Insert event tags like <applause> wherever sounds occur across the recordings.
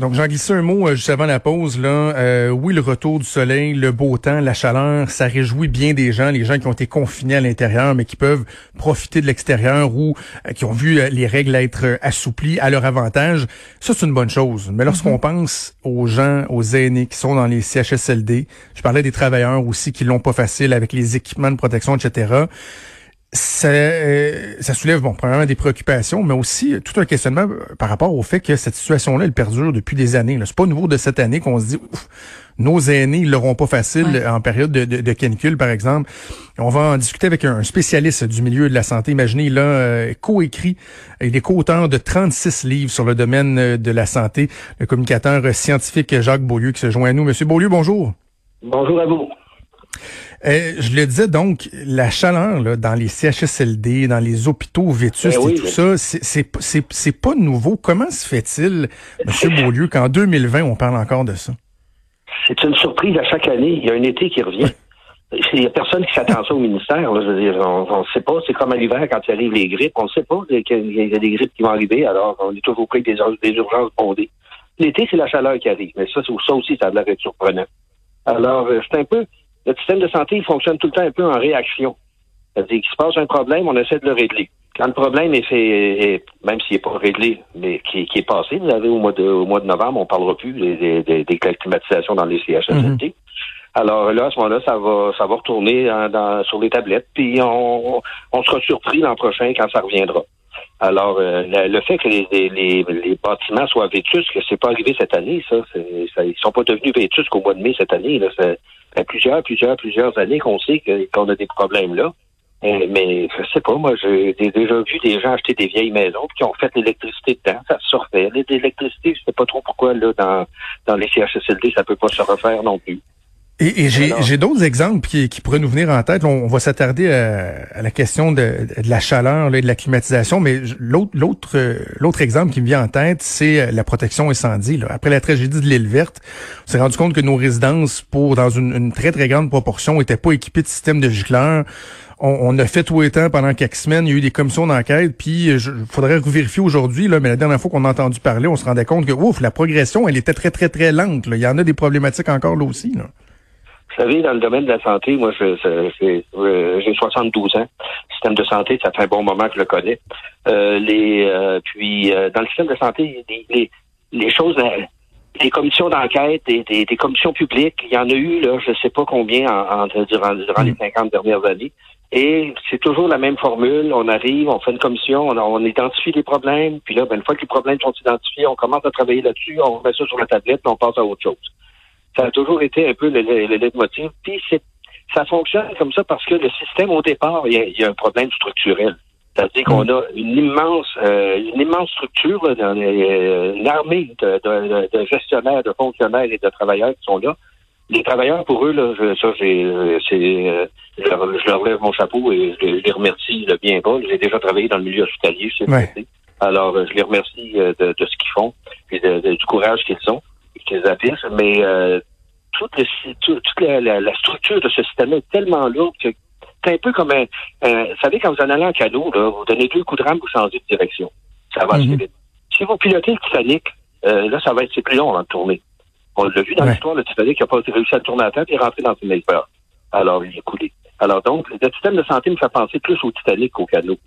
Donc, j'en glisse un mot euh, juste avant la pause. Là, euh, oui, le retour du soleil, le beau temps, la chaleur, ça réjouit bien des gens, les gens qui ont été confinés à l'intérieur, mais qui peuvent profiter de l'extérieur ou euh, qui ont vu les règles être assouplies à leur avantage. Ça, c'est une bonne chose. Mais lorsqu'on mm-hmm. pense aux gens, aux aînés qui sont dans les CHSLD, je parlais des travailleurs aussi qui l'ont pas facile avec les équipements de protection, etc ça, euh, ça soulève, bon, premièrement des préoccupations, mais aussi tout un questionnement par rapport au fait que cette situation-là, elle perdure depuis des années. C'est pas nouveau de cette année qu'on se dit, ouf, nos aînés, ils l'auront pas facile en période de, de, de, canicule, par exemple. On va en discuter avec un spécialiste du milieu de la santé. Imaginez, il a euh, coécrit, il est co-auteur de 36 livres sur le domaine euh, de la santé, le communicateur scientifique Jacques Beaulieu qui se joint à nous. Monsieur Beaulieu, bonjour. Bonjour à vous. Euh, je le disais donc, la chaleur là, dans les CHSLD, dans les hôpitaux vétustes ben et tout ça, c'est pas nouveau. Comment se fait-il, M. <laughs> Beaulieu, qu'en 2020, on parle encore de ça? C'est une surprise à chaque année. Il y a un été qui revient. Il n'y a personne qui s'attend ça au ministère. Je veux dire, on ne sait pas. C'est comme à l'hiver quand il arrive les grippes. On ne sait pas qu'il y a des grippes qui vont arriver. Alors, on est toujours près des, des urgences bondées. L'été, c'est la chaleur qui arrive. Mais ça, ça aussi, ça a l'air d'être surprenant. Alors, euh, c'est un peu le système de santé il fonctionne tout le temps un peu en réaction. C'est-à-dire qu'il se passe un problème, on essaie de le régler. Quand le problème est fait, même s'il n'est pas réglé, mais qui, est passé, vous savez, au mois de, au mois de novembre, on parlera plus des, des, des, climatisations dans les CHSLD. Mhm. Alors là, à ce moment-là, ça va, ça va retourner dans, sur les tablettes, puis on, on sera surpris l'an prochain quand ça reviendra. Alors, euh, le, fait que les, les, les, bâtiments soient vétustes, que c'est pas arrivé cette année, ça, ça, ils sont pas devenus vétustes qu'au mois de mai cette année. Là, fait plusieurs, plusieurs, plusieurs années qu'on sait qu'on a des problèmes là. Euh, mais je sais pas, moi, j'ai déjà vu des gens acheter des vieilles maisons qui ont fait l'électricité dedans. Ça se refait. L'électricité, je sais pas trop pourquoi là dans, dans les CHSLD, ça peut pas se refaire non plus. Et, et j'ai d'autres exemples qui, qui, pourraient nous venir en tête. On, va s'attarder à, la question de, de la chaleur et de la climatisation, mais l'autre l'autre exemple qui me vient en tête, c'est euh, la protection incendie. Là. Après la tragédie de l'île verte, on s'est rendu compte que nos résidences, pour dans une, une très très grande proportion, n'étaient pas équipées de systèmes de gicleurs. On, on, a fait tout temps pendant quelques semaines. Il y a eu des commissions d'enquête. Puis, il faudrait vérifier aujourd'hui, là, mais la dernière fois qu'on a entendu parler, on se rendait compte que, ouf, la progression, elle était très, très, très lente. Là. Il y en a des problématiques encore là aussi. Là. Vous savez, dans le domaine de la santé, moi, je, euh, j'ai 72 ans. Le système de santé, ça fait un bon moment que je le connais. Euh, les, euh, puis, dans le système de santé, les, les, choses, les commissions d'enquête, des, des, commissions publiques, il y en a eu, là, je ne sais pas combien en, durant, durant les 50 mm. dernières années. Et c'est toujours la même formule. On arrive, on fait une commission, on, on identifie les problèmes, puis là, ben, une fois que les problèmes sont identifiés, on commence à travailler là-dessus, on met ça sur la tablette, puis on passe à autre chose. Ça a toujours été un peu le, le, le Puis c'est, ça fonctionne comme ça parce que le système, au départ, il y a, un problème structurel. C'est-à-dire qu'on a une immense, euh, une immense structure, euh, une armée de, de, de, gestionnaires, de fonctionnaires et de travailleurs qui sont là. Les travailleurs, pour eux, là, ça, j'ai, euh, c'est, je, leur, lève mon chapeau et je, les remercie le bien pas. J'ai déjà travaillé dans le milieu hospitalier, je sais Alors, je les remercie de, de ce qu'ils font et du courage qu'ils ont mais euh, toute, la, structure de ce système est tellement lourde que c'est un peu comme un, vous savez, quand vous en allez en canot, là, vous donnez deux coups de rame, vous changez de direction. Ça va assez mhm. vite. Si vous pilotez le Titanic, euh, là, ça va être plus long avant de tourner. On l'a vu dans l'histoire, le Titanic n'a pas réussi à tourner à temps et est rentré dans une iceberg. Alors, il est coulé. Alors donc, le système de santé me fait penser plus au Titanic qu'au canot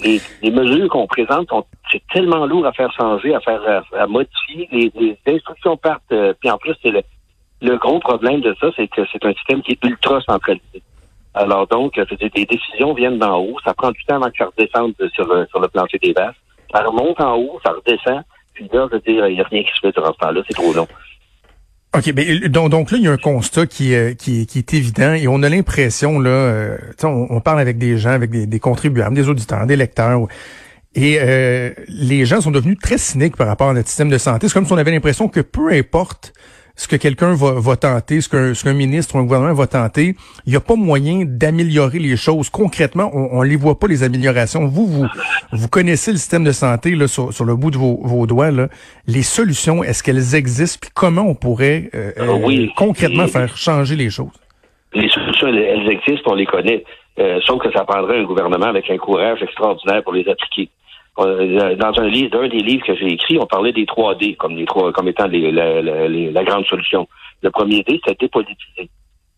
les, les mesures qu'on présente, c'est tellement lourd à faire changer, à faire à, modifier. Les, les, instructions partent. Euh, puis en plus, c'est le, le gros problème de ça, c'est que c'est un système qui est ultra centralisé. Alors donc, des décisions viennent d'en haut. Ça prend du temps avant que ça redescende sur le, sur le plancher des vaches. Ça remonte en haut, ça redescend. Puis là, je veux dire, il n'y a rien qui se fait durant ce temps-là. C'est trop long. OK, mais donc, là, il y a un constat qui, euh, qui, qui est évident et on a l'impression, là, euh, on, on, parle avec des gens, avec des, des, contribuables, des auditeurs, des lecteurs, et euh, les gens sont devenus très cyniques par rapport à notre système de santé. C'est comme si on avait l'impression que peu importe ce que quelqu'un va, va tenter, ce qu'un ce qu'un ministre ou un gouvernement va tenter, il n'y a pas moyen d'améliorer les choses. Concrètement, on, on les voit pas, les améliorations. Vous, vous, vous connaissez le système de santé là, sur, sur le bout de vos, vos doigts. Là. Les solutions, est-ce qu'elles existent? Puis comment on pourrait euh, Ah oui. euh, concrètement Et- faire changer les choses? Les solutions, elles, elles existent, on les connaît. Euh, sauf que ça prendrait un gouvernement avec un courage extraordinaire pour les appliquer. Euh, Dans un livre, d'un des livres que j'ai écrit, on parlait des 3D comme les trois, comme étant les- la, la- les- la grande solution. Le premier D, c'est dépolitiser.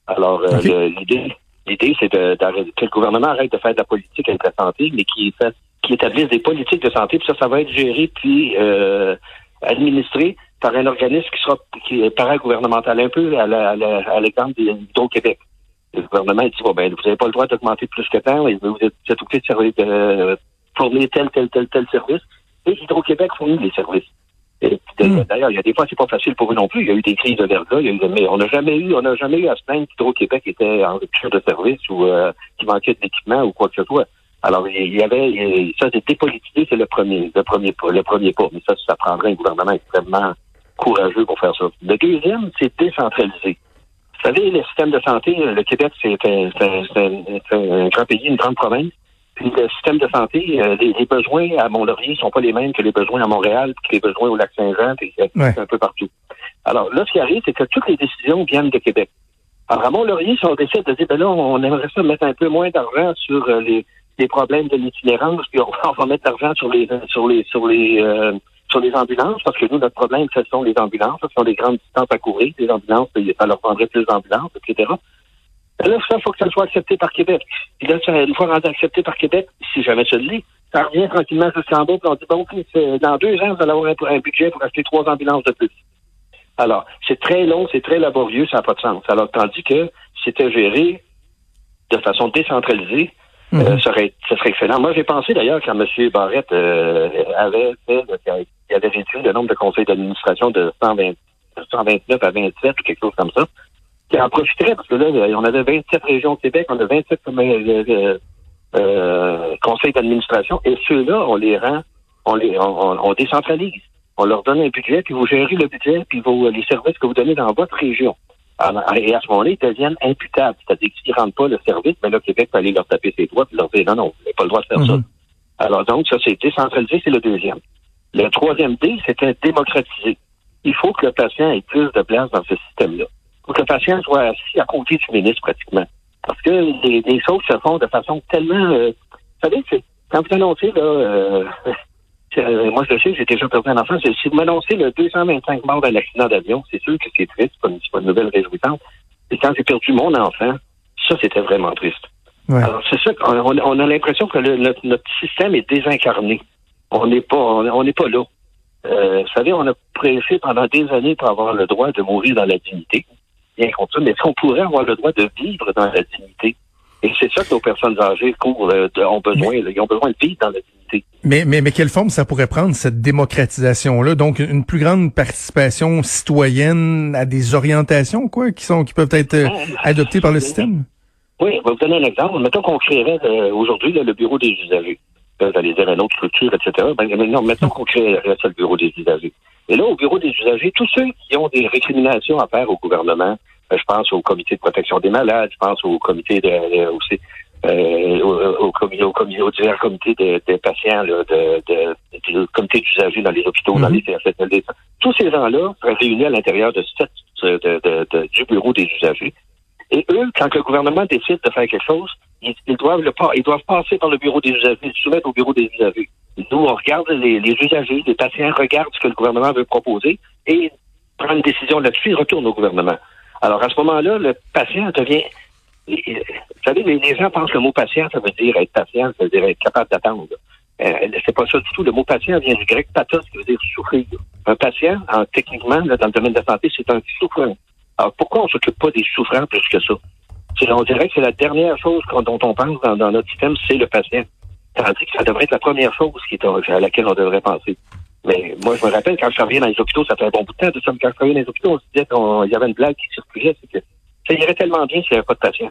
Alors, euh, Ok. le- l'idée, l'idée, c'est de- que le gouvernement arrête de faire de la politique avec la santé, mais qu'il fasse, qu'il établisse des politiques de santé, puis ça, ça va être géré puis euh, administré par un organisme qui sera qui est paragouvernemental, un peu à la- à l'exemple d'Hydro-Québec. Le gouvernement dit bon, ben, vous n'avez pas le droit d'augmenter plus que tant, et vous êtes, vous êtes obligé de, servir- de euh, fournir tel, tel, tel, tel service. Et Hydro-Québec fournit les services. Hmm. D'ailleurs, il y a des fois, c'est pas facile pour eux non plus. Il y a eu des crises de verglas, il y a eu- mais on n'a jamais eu, on n'a jamais eu à se plaindre qu'Hydro-Québec était en rupture de service ou euh, qu'il manquait d'équipement ou quoi que ce soit. Alors, il y avait, ça, c'est dépolitisé, c'est le premier, le premier pas, le premier pas. Mais ça, ça prendrait un gouvernement extrêmement courageux pour faire ça. Le deuxième, c'est décentraliser. Vous savez, le système de santé, le Québec, c'est un, un- un grand pays, une grande province. Le système de santé, euh, les, les besoins à Mont-Laurier sont pas les mêmes que les besoins à Montréal, puis que les besoins au Lac-Saint-Jean, puis euh, Ouais. un peu partout. Alors là, ce qui arrive, c'est que toutes les décisions viennent de Québec. Alors à Mont-Laurier, si on décide de dire, ben là, on aimerait ça mettre un peu moins d'argent sur euh, les, les problèmes de l'itinérance, puis on, on va mettre l'argent sur les sur les sur les euh, sur les ambulances, parce que nous, notre problème, ce sont les ambulances, ce sont des grandes distances à courir, les ambulances, ça leur prendrait plus d'ambulances, etc. Et là, ça, il faut que ça soit accepté par Québec. Puis là, ça, une fois rendu accepté par Québec, si jamais ça l'est, ça revient tranquillement jusqu'en bas, puis on dit, bon, OK, c'est- dans deux ans, vous allez avoir un, un budget pour acheter trois ambulances de plus. Alors, c'est très long, c'est très laborieux, ça n'a pas de sens. Alors, tandis que si c'était géré de façon décentralisée, Mhm. euh, ça, aurait, ça serait excellent. Moi, j'ai pensé d'ailleurs quand M. Barrette euh, avait fait, il avait réduit le nombre de conseils d'administration de 120, de 129 à 27 ou quelque chose comme ça, qui en profiterait parce que là, on avait 27 régions au Québec, on a 27 comme, euh, euh, euh, conseils d'administration, et ceux-là, on les rend, on les, on, on- décentralise. On leur donne un budget, puis vous gérez le budget, puis vos, les services que vous donnez dans votre région. Alors, et à ce moment-là, ils deviennent imputables. C'est-à-dire que s'ils ne rendent pas le service, mais là, Québec peut aller leur taper ses doigts et leur dire non, non, vous n'avez pas le droit de faire ça. Mhm. Alors donc, ça, c'est décentralisé, c'est le deuxième. Le troisième D, c'était démocratiser. Il faut que le patient ait plus de place dans ce système-là. Faut que le patient soit assis à côté du ministre pratiquement. Parce que les, les choses se font de façon tellement... euh, vous savez, quand vous annoncez, là, euh, <laughs> euh, moi je le sais, j'ai déjà perdu un enfant, si vous m'annoncez le 225 morts d'un accident d'avion, c'est sûr que c'est triste, c'est pas une, nouvelle réjouissante. Et quand j'ai perdu mon enfant, ça, c'était vraiment triste. Ouais. Alors, c'est ça qu'on on, a l'impression que le- notre, notre système est désincarné. On n'est pas, on on n'est pas là. Euh, vous savez, on a pressé pendant des années pour avoir le droit de mourir dans la dignité. Bien contre ça, mais on pourrait avoir le droit de vivre dans la dignité. Et c'est ça que nos personnes âgées courent, euh, de- ont besoin. là. Ils ont besoin de vivre dans la dignité. Mais, mais, mais quelle forme ça pourrait prendre, cette démocratisation-là? Donc, une plus grande participation citoyenne à des orientations, quoi, qui sont qui peuvent être euh, adoptées par le système? Oui, je vais vous donner un exemple. Mettons qu'on créerait euh, aujourd'hui le bureau des usagers. Vous allez dire une autre structure, etc. Ben, non, mettons qu'on créerait ça, le bureau des usagers. Et là, au bureau des usagers, tous ceux qui ont des récriminations à faire au gouvernement, euh, je pense au comité de protection des malades, je pense au comité de, aussi, euh, au, au, comité, au, comité, au divers comités de, de patients, là, de, de, de- comité d'usagers dans les hôpitaux, dans Mhm. les CHSLD. Tous ces gens-là seraient réunis à l'intérieur de, cette, de, de- de- du bureau des usagers. Et eux, quand le gouvernement décide de faire quelque chose, ils, doivent le ils doivent passer par le bureau des usagers, ils se soumettent au bureau des usagers. Nous, on regarde les, usagers, les patients regardent ce que le gouvernement veut proposer et prend une décision là-dessus, ils retournent au gouvernement. Alors, à ce moment-là, le patient devient... Vous savez, les, gens pensent que le mot patient, ça veut dire être patient, ça veut dire être capable d'attendre. Euh, c'est pas ça du tout. Le mot patient vient du grec pathos, qui veut dire souffrir. Un patient, en, techniquement, là, dans le domaine de la santé, c'est un souffrant. Alors, pourquoi on s'occupe pas des souffrants plus que ça? On dirait que c'est la dernière chose dont on pense dans, dans notre système, c'est le patient. Tandis que ça devrait être la première chose qui est, à laquelle on devrait penser. Mais moi, je me rappelle, quand je travaillais dans les hôpitaux, ça fait un bon bout de temps, de ça, mais quand je travaillais dans les hôpitaux, on se disait qu'il y avait une blague qui circulait, c'est que ça irait tellement bien s'il n'y avait pas de patient.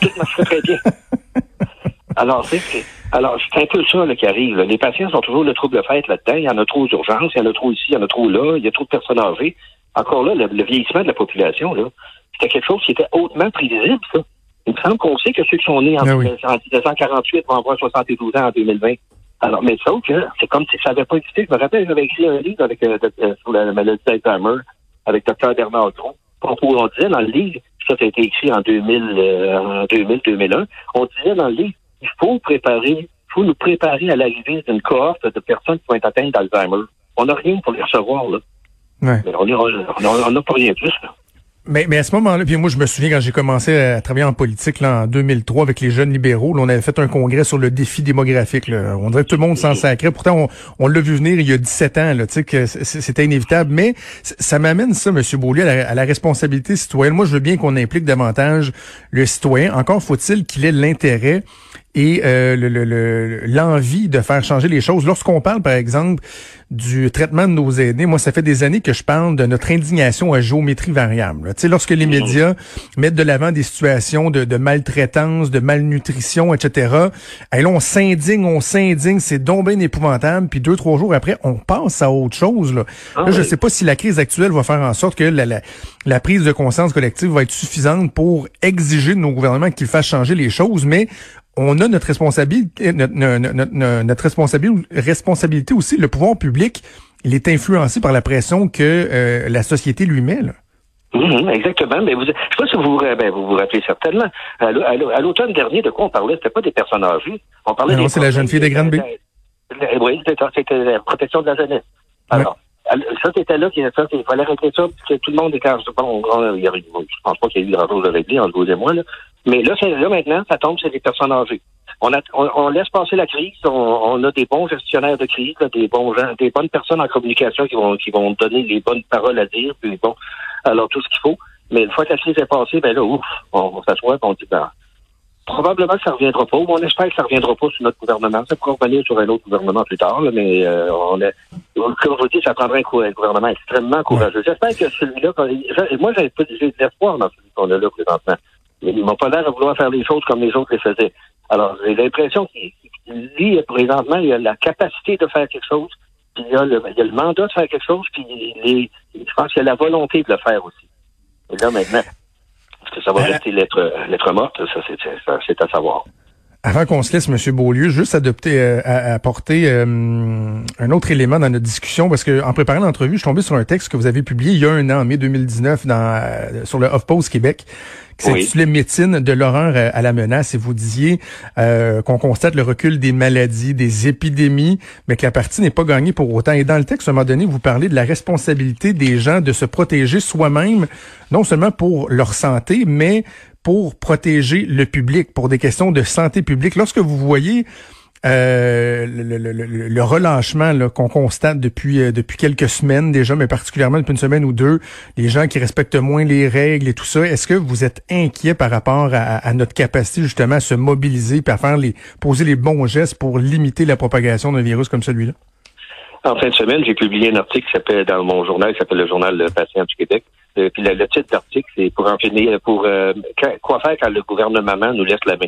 Tout marcherait très bien. <laughs> Alors, c'est, c'est- alors, c'est un peu ça là, qui arrive. là. Les patients sont toujours le trouble fait là-dedans. Il y en a trop aux urgences, il y en a trop ici, il y en a trop là, il y a trop de personnes âgées. Encore là, le, vieillissement de la population, là, c'était quelque chose qui était hautement prévisible, ça. Il me semble qu'on sait que ceux qui sont nés en, 1948 vont avoir 72 ans en 2020. Alors, mais ça, c'est comme si ça n'avait pas existé. Je me rappelle, j'avais écrit un livre avec, euh, euh, sur la maladie d'Alzheimer avec Dr. Bernard Tron. On, disait dans le livre, ça, a été écrit en 2000, euh, en 2000-2001, on disait dans le livre, il faut préparer, il faut nous préparer à l'arrivée d'une cohorte de personnes qui vont être atteintes d'Alzheimer. On n'a rien pour les recevoir, là. Ouais. Mais on n'a pas rien plus, là. Mais, mais à ce moment-là, puis moi je me souviens quand j'ai commencé à travailler en politique là, en 2003 avec les jeunes libéraux, là, on avait fait un congrès sur le défi démographique. Là. On dirait que tout le monde s'en sacrait. Pourtant, on, on l'a vu venir il y a 17 ans, là, que c'était inévitable. Mais ça m'amène ça, M. Beaulieu, à la, à la, responsabilité citoyenne. Moi, je veux bien qu'on implique davantage le citoyen. Encore faut-il qu'il ait l'intérêt et euh, l'envie de faire changer les choses. Lorsqu'on parle, par exemple, du traitement de nos aînés, moi, ça fait des années que je parle de notre indignation à géométrie variable. Tu sais, lorsque les médias mettent de l'avant des situations de, maltraitance, de malnutrition, etc., et là, on s'indigne, on s'indigne, c'est donc bien épouvantable, puis deux, trois jours après, on passe à autre chose. Là, ah je ne sais pas si la crise actuelle va faire en sorte que la, la, la prise de conscience collective va être suffisante pour exiger de nos gouvernements qu'ils fassent changer les choses, mais on a notre responsabilité, notre, notre, responsabilité, responsabilité aussi. Le pouvoir public, il est influencé par la pression que euh, la société lui met. Là. Mhm, exactement. Mais vous, je sais pas si vous, ben, vous vous rappelez certainement. À l'automne dernier, de quoi on parlait? C'était pas des personnes âgées. On parlait. Non, c'est la jeune fille des Grandes Baies. Oui, c'était la protection de la jeunesse. Alors, ça, c'était là qu'il fallait régler ça, parce que tout le monde est bon, je pense pas qu'il y ait eu grand-chose à régler entre vous et moi, là. Mais là, là, maintenant, ça tombe sur les personnes âgées. On, a, on, laisse passer la crise. On, a des bons gestionnaires de crise, des bons gens, des bonnes personnes en communication qui vont, qui vont donner les bonnes paroles à dire, puis bon, alors tout ce qu'il faut. Mais une fois que la crise est passée, ben là, ouf, on, s'assoit et on dit, ben, probablement que ça reviendra pas, on espère que ça reviendra pas sur notre gouvernement. Ça pourra revenir sur un autre gouvernement plus tard, mais euh, on est, comme je vous dis, ça prendrait un, gouvernement extrêmement courageux. J'espère que celui-là, moi, j'ai de l'espoir dans celui qu'on a là présentement. Ils m'ont pas l'air de vouloir faire les choses comme les autres les faisaient. Alors, j'ai l'impression qu'il, lui, présentement, il a la capacité de faire quelque chose, puis il a le, il a le mandat de faire quelque chose, puis il je pense qu'il a la volonté de le faire aussi. Et là, maintenant, que ça va euh, rester lettre, lettre morte? Ça, c'est, c'est à savoir. Avant qu'on se laisse, M. Beaulieu, juste adopter, euh, à, apporter euh, un autre élément dans notre discussion, parce que en préparant l'entrevue, je suis tombé sur un texte que vous avez publié il y a un an, en mai 2019, dans, euh, sur le HuffPost Québec, qui s'intitulait Médecine de l'horreur à la menace. Et vous disiez qu'on constate le recul des maladies, des épidémies, mais que la partie n'est pas gagnée pour autant. Et dans le texte, à un moment donné, vous parlez de la responsabilité des gens de se protéger soi-même, non seulement pour leur santé, mais pour protéger le public, pour des questions de santé publique. Lorsque vous voyez euh, le, le, le, relâchement qu'on constate depuis euh, depuis quelques semaines déjà, mais particulièrement depuis une semaine ou deux, les gens qui respectent moins les règles et tout ça, est-ce que vous êtes inquiet par rapport à, notre capacité justement à se mobiliser et à faire les poser les bons gestes pour limiter la propagation d'un virus comme celui-là? En fin de semaine, j'ai publié un article qui s'appelle dans mon journal, qui s'appelle le Journal Le Patient du Québec. Euh, puis le, titre d'article, c'est pour en finir, pour euh, quoi faire quand le gouvernement nous laisse la main.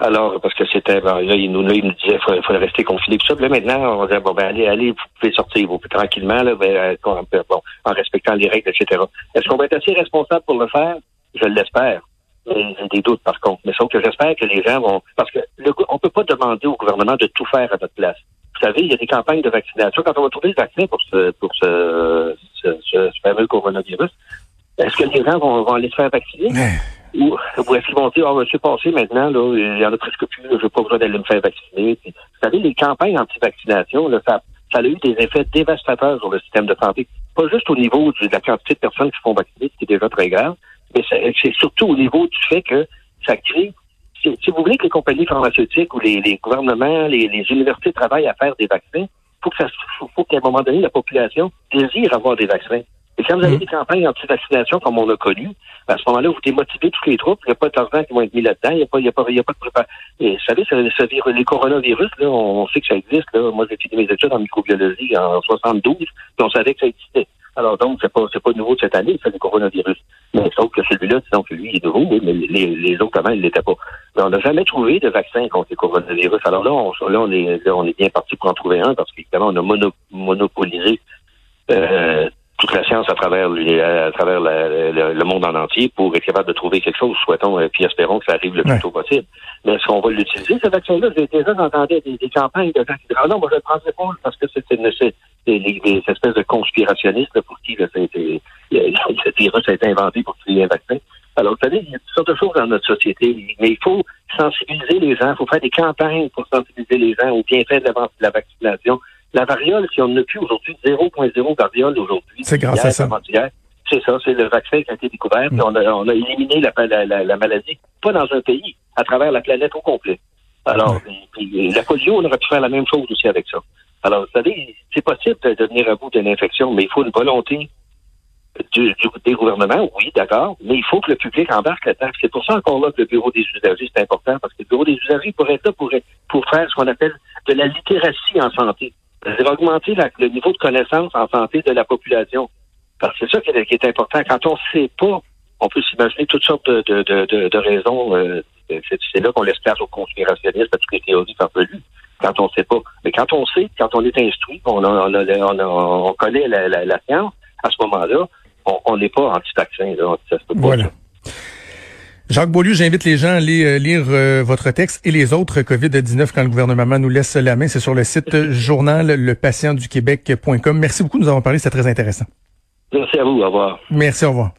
Alors, parce que c'était, là, il nous, il nous disait qu'il fallait rester confiné. Puis ça, là, maintenant, on disait, bon, ben, allez, allez, vous pouvez sortir, vous tranquillement, là, ben, euh, bon, en respectant les règles, etc. Est-ce qu'on va être assez responsable pour le faire? Je l'espère. Des doutes, par contre. Mais sauf que j'espère que les gens vont, parce que le, on peut pas demander au gouvernement de tout faire à notre place. Vous savez, il y a des campagnes de vaccination. Quand on va trouver le vaccin pour ce, pour ce, ce, fameux coronavirus, est-ce que les gens vont, vont aller se faire vacciner? Ou, est-ce qu'ils vont dire, oh, c'est passé maintenant, là, il y en a presque plus, je n'ai pas besoin d'aller me faire vacciner. vous savez, les campagnes anti-vaccination, ça, ça a eu des effets dévastateurs sur le système de santé. Pas juste au niveau de la quantité de personnes qui se font vacciner, ce qui est déjà très grave, mais c'est surtout au niveau du fait que ça crée si, vous voulez que les compagnies pharmaceutiques ou les, gouvernements, les, universités travaillent à faire des vaccins, faut que ça, faut, qu'à un moment donné, la population désire avoir des vaccins. Et quand vous avez mmh. des campagnes anti-vaccination comme on a connu, à ce moment-là, vous démotivez tous les troupes, il n'y a pas d'argent qui vont être mis là-dedans, il n'y a, pas, il y a, pas, il y a pas de préparation. Et vous savez, ce, virus, les coronavirus, là, on sait que ça existe. Là. Moi, j'ai fini mes études en microbiologie en 72, puis on savait que ça existait. Alors donc, c'est pas c'est pas nouveau de cette année, c'est le coronavirus. Mais sauf que celui-là, disons que lui, il est nouveau, oui, mais les, les autres avant, ils l'étaient pas. Mais on n'a jamais trouvé de vaccin contre le coronavirus. Alors là, on, là, on est on est bien parti pour en trouver un parce qu'évidemment, on a monopolisé euh, toute la science à travers, à travers le monde en entier pour être capable de trouver quelque chose, souhaitons, et puis espérons que ça arrive le plus tôt possible. Mais est-ce qu'on va l'utiliser, ce vaccin-là? J'ai déjà entendu des, des, campagnes de gens qui disent Ah non, moi je le prendrai pas parce que c'est des, espèces de conspirationnistes pour qui le, le virus a été inventé pour créer un vaccin. Alors, vous savez, il y a toutes sortes de choses dans notre société, mais il faut sensibiliser les gens, il faut faire des campagnes pour sensibiliser les gens au bienfait de la vaccination. La variole, si on n'a plus aujourd'hui 0.0 variole aujourd'hui, c'est grâce à ça. C'est ça, c'est le vaccin qui a été découvert, mm. on a, on a éliminé la, la, la, maladie, pas dans un pays, à travers la planète au complet. Alors, la polio, on aurait pu faire la même chose aussi avec ça. Alors, vous savez, c'est possible de venir à bout d'une infection, mais il faut une volonté du, des gouvernements, oui, d'accord, mais il faut que le public embarque là-dedans. C'est pour ça encore là que le bureau des usagers, c'est important, parce que le bureau des usagers pourrait être là pour, pour faire ce qu'on appelle de la littératie en santé. C'est-à-dire augmenter le niveau de connaissance en santé de la population. Parce que c'est ça qui est, important. Quand on ne sait pas, on peut s'imaginer toutes sortes de, de, de, de raisons. Euh, c'est là qu'on laisse place aux conspirationnistes, à toutes les théories farfelues, quand on ne sait pas. Mais quand on sait, quand on est instruit, on, on, on, connaît la, la, la, science, à ce moment-là, on n'est pas anti-vaccin. Voilà. Jacques Beaulieu, j'invite les gens à aller euh, lire euh, votre texte et les autres COVID-19 quand le gouvernement nous laisse la main. C'est sur le site journal lepatientduquebec.com. Merci beaucoup nous avoir parlé, c'est très intéressant. Merci à vous, au revoir. Merci, au revoir.